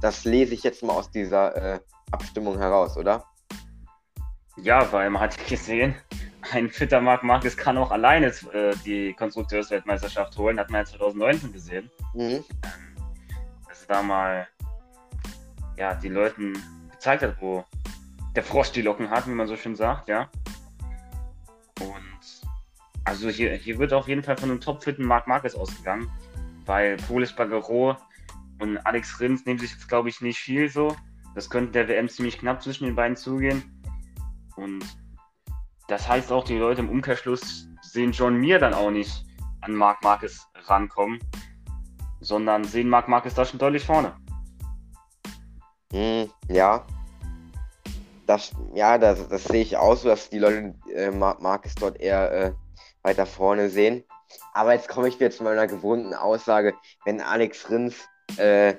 Das lese ich jetzt mal aus dieser äh, Abstimmung heraus, oder? Ja, weil man hat gesehen, ein fitter Marc Marquez kann auch alleine äh, die Konstrukteursweltmeisterschaft holen, hat man ja 2019 gesehen. Mhm. Ähm, dass da mal ja, die Leuten gezeigt hat, wo der Frosch die Locken hat, wie man so schön sagt, ja. Also hier, hier wird auf jeden Fall von einem topfitten Marc Marquez ausgegangen, weil Polis Bagaro und Alex Rins nehmen sich jetzt, glaube ich, nicht viel so. Das könnte der WM ziemlich knapp zwischen den beiden zugehen. Und das heißt auch, die Leute im Umkehrschluss sehen John Mir dann auch nicht an Marc Marquez rankommen, sondern sehen Marc Marquez da schon deutlich vorne. Hm, ja. Das, ja, das, das sehe ich auch so, dass die Leute äh, Marc Marquez dort eher äh, weiter vorne sehen. Aber jetzt komme ich wieder zu meiner gewohnten Aussage, wenn Alex Rins äh,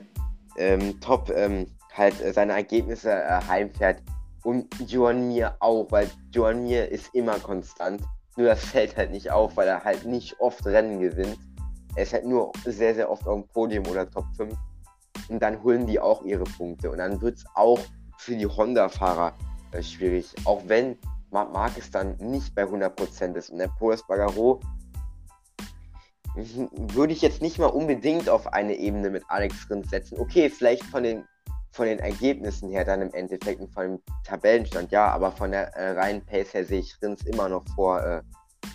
ähm, top ähm, halt äh, seine Ergebnisse äh, heimfährt, und Joan Mir auch, weil Joan Mir ist immer konstant. Nur das fällt halt nicht auf, weil er halt nicht oft Rennen gewinnt. Er ist halt nur sehr, sehr oft auf dem Podium oder Top 5. Und dann holen die auch ihre Punkte. Und dann wird es auch für die Honda-Fahrer äh, schwierig. Auch wenn Marc Marquez dann nicht bei 100% ist. Und der Paul Spargaro würde ich jetzt nicht mal unbedingt auf eine Ebene mit Alex Rins setzen. Okay, vielleicht von den von den Ergebnissen her dann im Endeffekt und von dem Tabellenstand, ja, aber von der äh, reinen Pace her sehe ich Rins immer noch vor äh,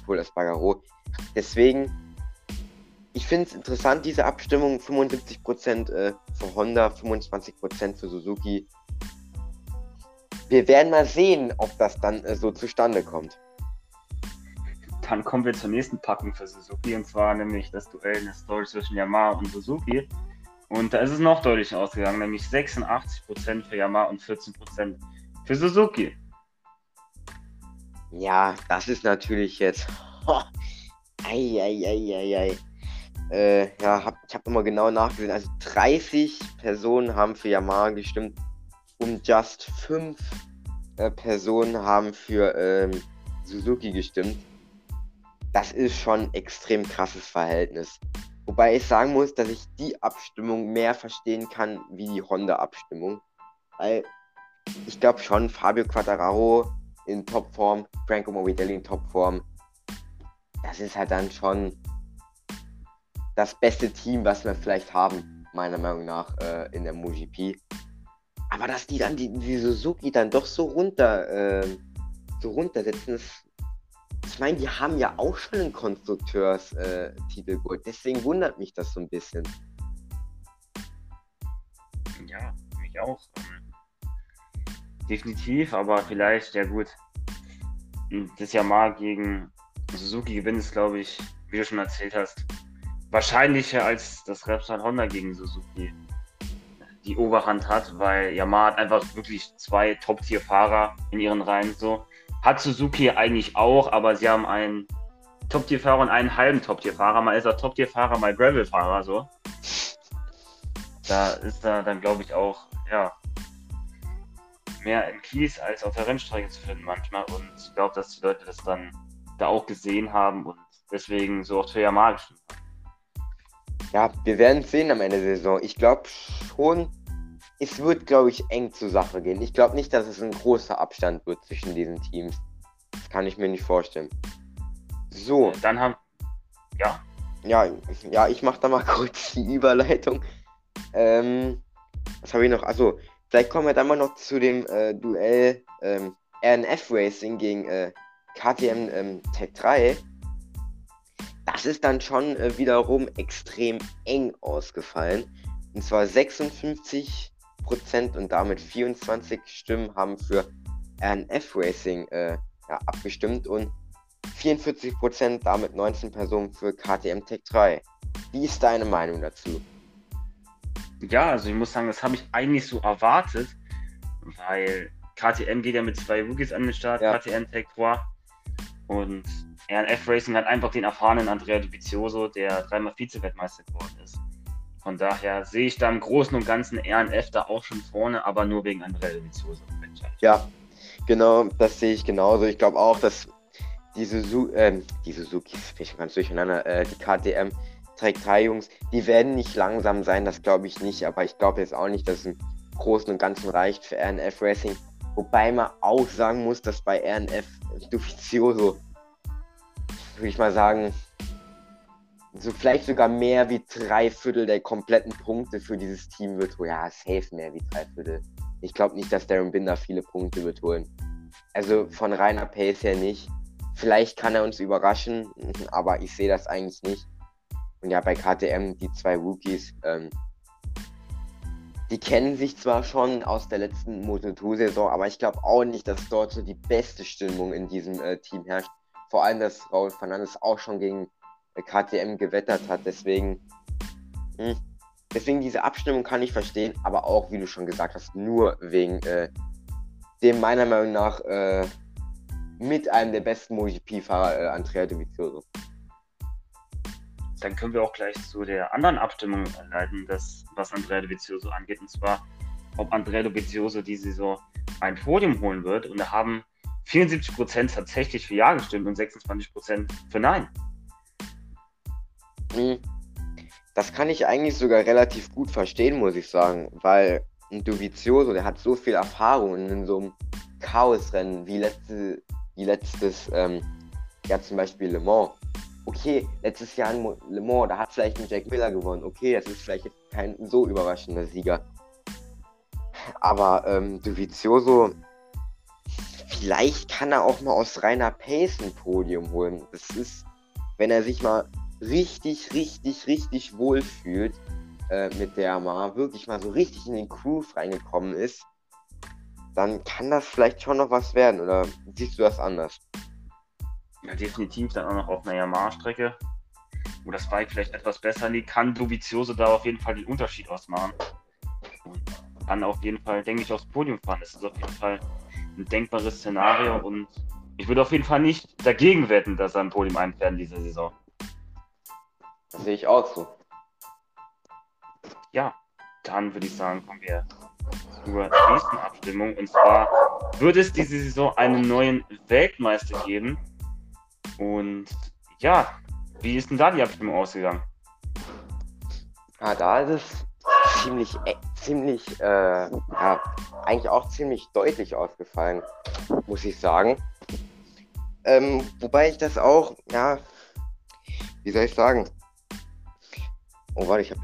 Paul Espargaro. Deswegen, ich finde es interessant, diese Abstimmung, 75% äh, für Honda, 25% für Suzuki. Wir werden mal sehen, ob das dann äh, so zustande kommt. Dann kommen wir zur nächsten Packung für Suzuki und zwar nämlich das Duell in der Story zwischen Yamaha und Suzuki. Und da ist es noch deutlich ausgegangen, nämlich 86% für Yamaha und 14% für Suzuki. Ja, das ist natürlich jetzt. Eieieiei. Äh, ja, hab, ich habe nochmal genau nachgesehen. Also 30 Personen haben für Yamaha gestimmt und just 5 äh, Personen haben für ähm, Suzuki gestimmt. Das ist schon ein extrem krasses Verhältnis. Wobei ich sagen muss, dass ich die Abstimmung mehr verstehen kann wie die Honda-Abstimmung. Weil ich glaube schon, Fabio Quattararo in Topform, Franco Morbidelli in Topform, das ist halt dann schon das beste Team, was wir vielleicht haben, meiner Meinung nach, äh, in der MotoGP. Aber dass die dann die, die Suzuki dann doch so runter, äh, so runtersetzen, das ich meine, die haben ja auch schon einen Konstrukteurstitel äh, geholt. Deswegen wundert mich das so ein bisschen. ich auch. Definitiv, aber vielleicht, ja gut. Das Yamaha gegen Suzuki gewinnt ist, glaube ich, wie du schon erzählt hast, wahrscheinlicher als das Repsol Honda gegen Suzuki die Oberhand hat, weil Yamaha hat einfach wirklich zwei Top-Tier-Fahrer in ihren Reihen so. Hat Suzuki eigentlich auch, aber sie haben einen Top-Tier-Fahrer und einen halben Top-Tier-Fahrer. Mal ist er Top-Tier-Fahrer, mal Gravel-Fahrer so. Da ist er dann, glaube ich, auch, ja, mehr im Kies als auf der Rennstrecke zu finden manchmal. Und ich glaube, dass die Leute das dann da auch gesehen haben und deswegen so auch für Yamaha gestimmt haben. Ja, wir werden sehen am Ende der Saison. Ich glaube schon, es wird, glaube ich, eng zur Sache gehen. Ich glaube nicht, dass es ein großer Abstand wird zwischen diesen Teams. Das kann ich mir nicht vorstellen. So. Dann haben. Ja. Ja, ja ich mache da mal kurz die Überleitung. Ähm, was habe ich noch? Achso, vielleicht kommen wir dann mal noch zu dem äh, Duell ähm, RNF Racing gegen äh, KTM ähm, Tech 3 das ist dann schon äh, wiederum extrem eng ausgefallen. Und zwar 56% und damit 24 Stimmen haben für RNF Racing äh, ja, abgestimmt und 44% damit 19 Personen für KTM Tech 3. Wie ist deine Meinung dazu? Ja, also ich muss sagen, das habe ich eigentlich so erwartet, weil KTM geht ja mit zwei Rookies an den Start, ja. KTM Tech 3 und RNF Racing hat einfach den erfahrenen Andrea Dovizioso, der dreimal Vize-Weltmeister geworden ist. Von daher sehe ich da im Großen und Ganzen RNF da auch schon vorne, aber nur wegen Andrea Dovizioso. Ja, genau, das sehe ich genauso. Ich glaube auch, dass die, Suzu äh, die Suzuki, ich ganz durcheinander, äh, die KTM Track 3 Jungs, die werden nicht langsam sein, das glaube ich nicht, aber ich glaube jetzt auch nicht, dass es im Großen und Ganzen reicht für RNF Racing. Wobei man auch sagen muss, dass bei RNF Dovizioso würde ich mal sagen, so vielleicht sogar mehr wie drei Viertel der kompletten Punkte für dieses Team wird holen. Ja, safe mehr wie drei Viertel. Ich glaube nicht, dass Darren Binder viele Punkte wird holen. Also von reiner Pace her nicht. Vielleicht kann er uns überraschen, aber ich sehe das eigentlich nicht. Und ja, bei KTM, die zwei Rookies, ähm, die kennen sich zwar schon aus der letzten Moto2-Saison, aber ich glaube auch nicht, dass dort so die beste Stimmung in diesem äh, Team herrscht. Vor allem, dass Raul Fernandes auch schon gegen KTM gewettert hat. Deswegen, mh, hm, deswegen diese Abstimmung kann ich verstehen, aber auch, wie du schon gesagt hast, nur wegen äh, dem meiner Meinung nach äh, mit einem der besten MotoGP-Fahrer, äh, Andrea Dovizioso. Dann können wir auch gleich zu der anderen Abstimmung leiten, das, was Andrea Dovizioso angeht, und zwar, ob Andrea Dovizioso diese Saison ein Podium holen wird. Und da haben 74% tatsächlich für Ja gestimmt und 26% für Nein. Hm. Das kann ich eigentlich sogar relativ gut verstehen, muss ich sagen, weil ein Dovizioso, der hat so viel Erfahrung in so einem Chaosrennen wie, letzte, wie letztes, ähm, ja zum Beispiel Le Mans. Okay, letztes Jahr in Le Mans, da hat vielleicht ein Jack Miller gewonnen. Okay, das ist vielleicht kein so überraschender Sieger. Aber ähm, Dovizioso, vielleicht kann er auch mal aus reiner Pace ein Podium holen. Das ist, wenn er sich mal richtig, richtig, richtig wohl fühlt äh, mit der mal wirklich mal so richtig in den Groove reingekommen ist, dann kann das vielleicht schon noch was werden. Oder siehst du das anders? Ja, definitiv dann auch noch auf einer Yamaha-Strecke, wo das Bike vielleicht etwas besser liegt, kann Dovizioso da auf jeden Fall den Unterschied ausmachen. Und kann auf jeden Fall, denke ich, aufs Podium fahren. Das ist auf jeden Fall ein denkbares Szenario und ich würde auf jeden Fall nicht dagegen wetten, dass er ein Podium einfährt in dieser Saison. Das sehe ich auch so. Ja, dann würde ich sagen, kommen wir zur nächsten Abstimmung. Und zwar wird es diese Saison einen neuen Weltmeister geben. Und ja, wie ist denn da die Abstimmung ausgegangen? Ah, da ist es ziemlich, äh, ziemlich, äh, ja, eigentlich auch ziemlich deutlich ausgefallen, muss ich sagen. Ähm, wobei ich das auch, ja, wie soll ich sagen? Oh, warte, ich habe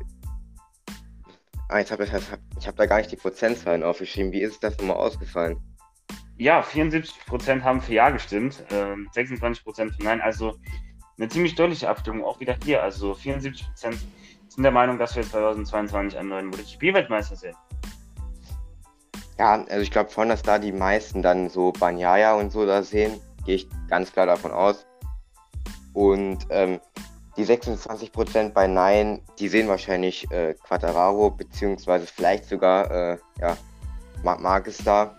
Ah, ich, ich hab da gar nicht die Prozentzahlen aufgeschrieben. Wie ist das nochmal ausgefallen? Ja, 74% haben für Ja gestimmt, äh, 26% für Nein. Also eine ziemlich deutliche Abstimmung, auch wieder hier. Also 74% sind der Meinung, dass wir 2022 einen neuen MotoGP-Weltmeister sehen. Ja, also ich glaube schon, dass da die meisten dann so Banyaya und so da sehen. Gehe ich ganz klar davon aus. Und ähm, die 26% bei Nein, die sehen wahrscheinlich äh, Quattararo, beziehungsweise vielleicht sogar äh, ja, Marc Marquez da.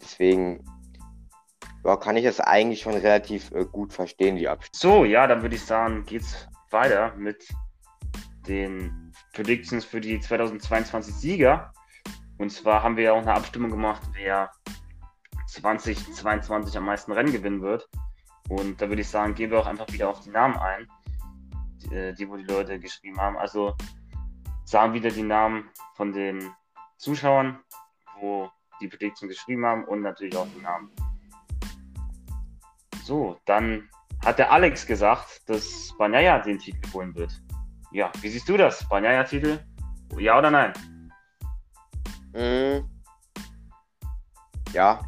Deswegen ja, kann ich das eigentlich schon relativ äh, gut verstehen, die Abstimmung. So, ja, dann würde ich sagen, geht's weiter mit den Predictions für die 2022 Sieger. Und zwar haben wir ja auch eine Abstimmung gemacht, wer 2022 am meisten Rennen gewinnen wird. Und da würde ich sagen, gehen wir auch einfach wieder auf die Namen ein, die, äh, die wo die Leute geschrieben haben. Also sagen wieder die Namen von den Zuschauern, wo die Prediction geschrieben haben und natürlich auch die Namen so, dann hat der Alex gesagt, dass Banyaya den Titel holen wird. Ja, wie siehst du das? Banyaya-Titel? Ja oder nein? Mm. Ja,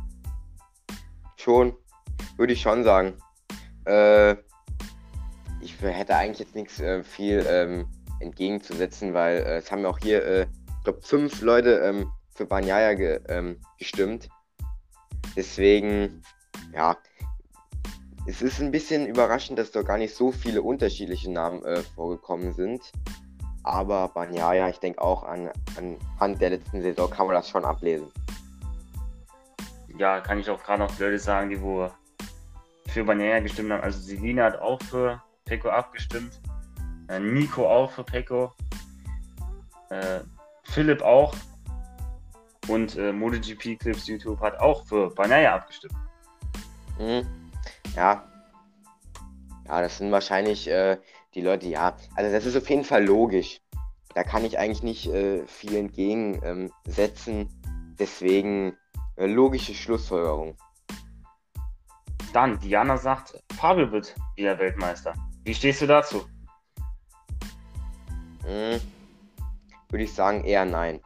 schon. Würde ich schon sagen. Äh, ich hätte eigentlich jetzt nichts äh, viel ähm, entgegenzusetzen, weil äh, es haben ja auch hier, äh, ich glaube, fünf Leute ähm, für Banyaya ge, ähm, gestimmt. Deswegen, ja, es ist ein bisschen überraschend, dass da gar nicht so viele unterschiedliche Namen äh, vorgekommen sind. Aber Banyaya, ich denke auch an, anhand der letzten Saison kann man das schon ablesen. Ja, kann ich auch gerade noch Leute sagen, die wo für Banyaya gestimmt haben. Also Selina hat auch für Peko abgestimmt. Äh, Nico auch für Peko. Äh, Philipp auch. Und äh, MotoGP Clips YouTube hat auch für Banyaya abgestimmt. Mhm ja, ja, das sind wahrscheinlich äh, die Leute, ja. Also das ist auf jeden Fall logisch. Da kann ich eigentlich nicht äh, viel entgegensetzen. Ähm, Deswegen äh, logische Schlussfolgerung. Dann, Diana sagt, Fabio wird wieder Weltmeister. Wie stehst du dazu? Hm, Würde ich sagen, eher nein.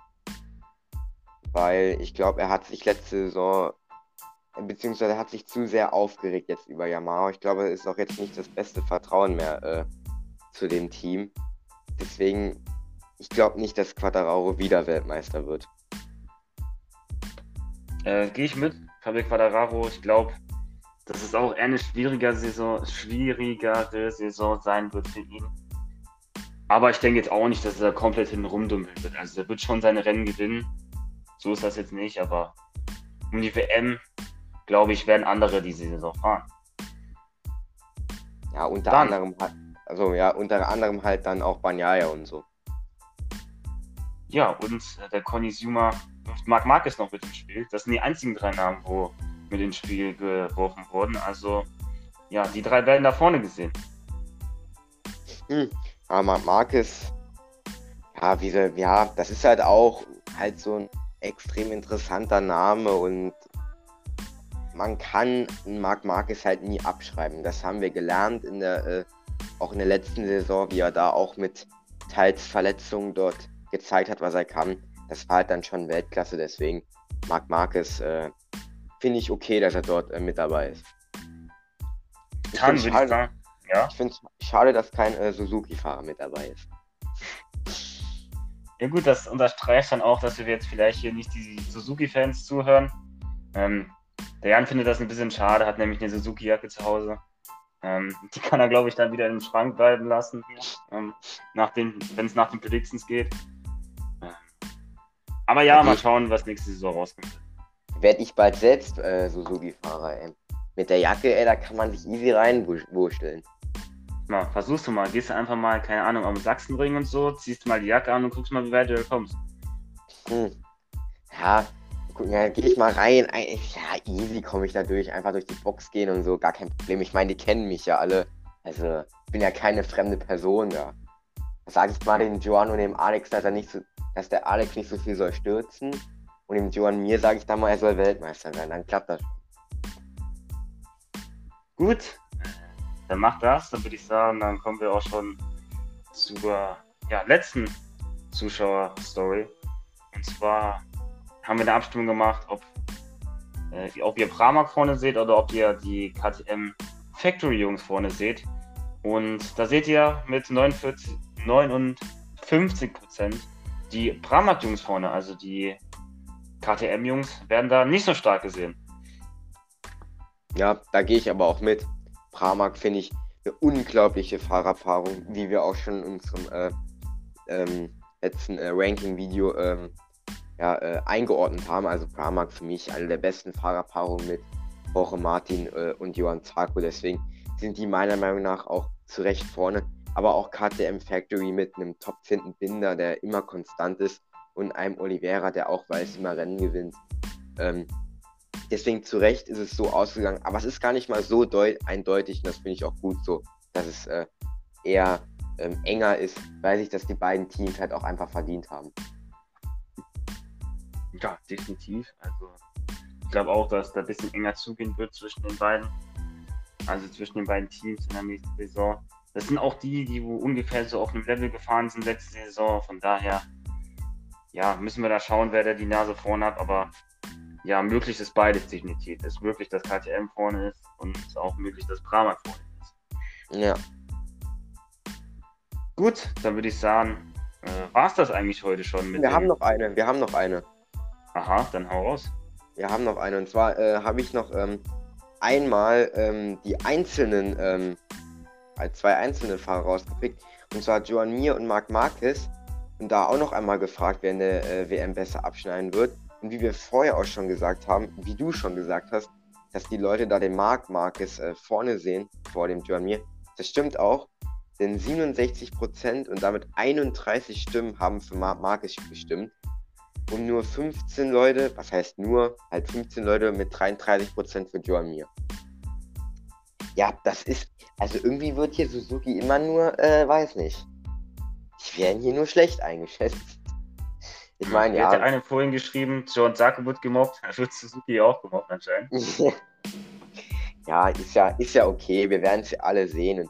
Weil ich glaube, er hat sich letzte Saison beziehungsweise hat sich zu sehr aufgeregt jetzt über Yamaha. Ich glaube, ist auch jetzt nicht das beste Vertrauen mehr äh, zu dem Team. Deswegen, ich glaube nicht, dass Quattararo wieder Weltmeister wird. Äh, Gehe ich mit, Fabio Quattararo. Ich glaube, dass es auch eine schwierige Saison, schwierigere Saison sein wird für ihn. Aber ich denke jetzt auch nicht, dass er komplett hinten rumdummeln wird. Also er wird schon seine Rennen gewinnen. So ist das jetzt nicht, aber um die WM glaube ich, werden andere diese Saison fahren. Ja, unter dann. anderem halt, also ja, unter anderem halt dann auch Banyaya und so. Ja, und äh, der Conny Zuma wirft Marc Marquez noch mit ins Spiel. Das sind die einzigen drei Namen, wo mit ins Spiel geworfen wurden. Also, ja, die drei werden da vorne gesehen. Hm. Ja, Marc Marquez, ja, wie ja, das ist halt auch halt so ein extrem interessanter Name und man kann Marc Marquez halt nie abschreiben. Das haben wir gelernt in der, äh, auch in der letzten Saison, wie er da auch mit teils Verletzungen dort gezeigt hat, was er kann. Das war halt dann schon Weltklasse, deswegen Marc Marquez äh, finde ich okay, dass er dort äh, mit dabei ist. Ich finde es schade, ja? schade, dass kein äh, Suzuki-Fahrer mit dabei ist. Ja gut, das unterstreicht dann auch, dass wir jetzt vielleicht hier nicht die Suzuki-Fans zuhören. Ähm, der Jan findet das ein bisschen schade, hat nämlich eine Suzuki-Jacke zu Hause. Ähm, die kann er, glaube ich, dann wieder im Schrank bleiben lassen, ähm, wenn es nach den Predictions geht. Ähm, aber ja, okay. mal schauen, was nächste Saison rauskommt. Werde ich bald selbst äh, Suzuki-Fahrer, ey. Mit der Jacke, ey, da kann man sich easy reinwursteln. Mal, versuchst du mal. Gehst du einfach mal, keine Ahnung, am Sachsenring und so, ziehst du mal die Jacke an und guckst mal, wie weit du da kommst. Hm. Ja, ja, gehe ich mal rein. Ja, easy komme ich da durch. Einfach durch die Box gehen und so, gar kein Problem. Ich meine, die kennen mich ja alle. Also, ich bin ja keine fremde Person da. Sag ich mal dem Joan und dem Alex, dass er nicht so, dass der Alex nicht so viel soll stürzen. Und dem Joan mir sage ich dann mal, er soll Weltmeister werden. Dann klappt das schon. Gut, dann macht das. Dann würde ich sagen, dann kommen wir auch schon zur ja, letzten Zuschauer-Story. Und zwar haben wir eine Abstimmung gemacht, ob, äh, ob ihr Pramak vorne seht oder ob ihr die KTM Factory Jungs vorne seht. Und da seht ihr mit 49, 59 Prozent die Pramak Jungs vorne, also die KTM-Jungs werden da nicht so stark gesehen. Ja, da gehe ich aber auch mit. Pramac finde ich eine unglaubliche Fahrerpaarung, wie wir auch schon in unserem äh, ähm, letzten äh, Ranking-Video ähm, ja, äh, eingeordnet haben. Also Pramac für mich eine der besten Fahrerpaarungen mit Jorge Martin äh, und Johann Zarko. Deswegen sind die meiner Meinung nach auch zu Recht vorne. Aber auch KTM Factory mit einem top finden Binder, der immer konstant ist und einem Oliveira, der auch weiß, immer Rennen gewinnt. Ähm, deswegen zu Recht ist es so ausgegangen. Aber es ist gar nicht mal so eindeutig und das finde ich auch gut so, dass es äh, eher ähm, enger ist, weil sich das die beiden Teams halt auch einfach verdient haben. Ja, definitiv. Also ich glaube auch, dass da ein bisschen enger zugehen wird zwischen den beiden. Also zwischen den beiden Teams in der nächsten Saison. Das sind auch die, die wo ungefähr so auf einem Level gefahren sind letzte Saison. Von daher, ja, müssen wir da schauen, wer da die Nase vorne hat. Aber ja, möglich ist beides definitiv. Es ist möglich, dass KTM vorne ist und auch möglich, dass Pramac vorne ist. Ja. Gut, dann würde ich sagen, äh, war es das eigentlich heute schon mit. Wir haben noch eine, wir haben noch eine. Aha, dann hau raus. Wir haben noch eine. Und zwar äh, habe ich noch ähm, einmal ähm, die einzelnen, ähm, zwei einzelne Fahrer rausgepickt. Und zwar Joan Mir und Marc Marquez. Und da auch noch einmal gefragt, wer in der äh, WM besser abschneiden wird. Und wie wir vorher auch schon gesagt haben, wie du schon gesagt hast, dass die Leute da den Marc Marquez äh, vorne sehen, vor dem Joan Mir. Das stimmt auch, denn 67% und damit 31 Stimmen haben für Marc Marquez gestimmt und nur 15 Leute, was heißt nur, halt 15 Leute mit 33% für Joan Mir. Ja, das ist, also irgendwie wird hier Suzuki immer nur, äh, weiß nicht. Die werden hier nur schlecht eingeschätzt. Ich meine, ja. Hat eine vorhin geschrieben, John Sacco wird gemobbt, dann wird Suzuki auch gemobbt anscheinend. ja, ist ja, ist ja okay, wir werden es ja alle sehen.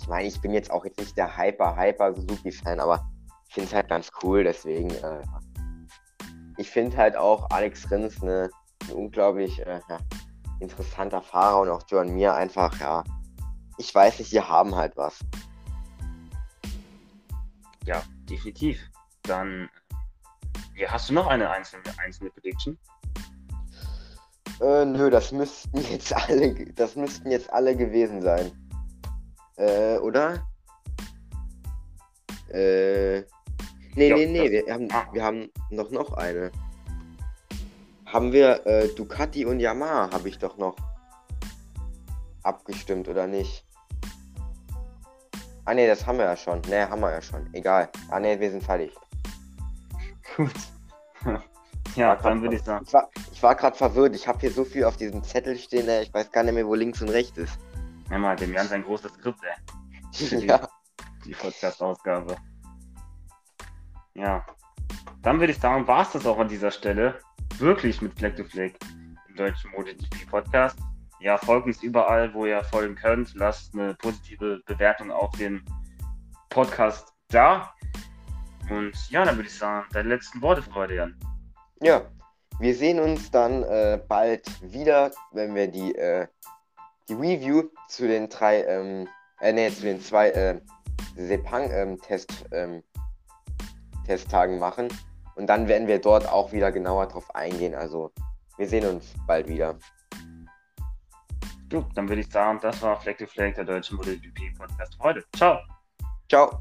ich meine, ich bin jetzt auch jetzt nicht der hyper, hyper Suzuki-Fan, aber ich finde es halt ganz cool, deswegen, äh, ich finde halt auch Alex Rins eine, ein unglaublich äh, ja, interessanter Fahrer und auch Joan Mir einfach, ja, ich weiß nicht, die haben halt was. Ja, definitiv. Dann ja, hast du noch eine einzelne, einzelne Prediction? Äh, nö, das müssten jetzt alle, das müssten jetzt alle gewesen sein. Äh, oder? Äh, Nee, ja, nee, nee, wir haben, ah. wir haben noch, noch eine. Haben wir äh, Ducati und Yamaha, habe ich doch noch abgestimmt, oder nicht? Ah, nee, das haben wir ja schon. Ne, haben wir ja schon. Egal. Ah, nee, wir sind fertig. Gut. ja, dann würde ich sagen. Ich war, ich war gerade verwirrt. Ich habe hier so viel auf diesem Zettel stehen, ey. ich weiß gar nicht mehr, wo links und rechts ist. Ja, mal, dem Jan sein großes Skript, ey. ja. Die Podcast-Ausgabe. Ja. Dann würde ich sagen, war es das auch an dieser Stelle. Wirklich mit Fleck to Fleck im deutschen MotoGP Podcast. Ja, folgt uns überall, wo ihr folgen könnt. Lasst eine positive Bewertung auf den Podcast da. Und ja, dann würde ich sagen, deine letzten Worte für heute, Jan. Ja, wir sehen uns dann äh, bald wieder, wenn wir die, äh, die Review zu den drei, ähm, äh, nee, zu den zwei äh, Sepang-Test ähm, Testtagen machen. Und dann werden wir dort auch wieder genauer drauf eingehen. Also wir sehen uns bald wieder. Gut, dann würde ich sagen, das war Fleck to Fleck, der deutsche MotoGP Podcast heute. Ciao. Ciao.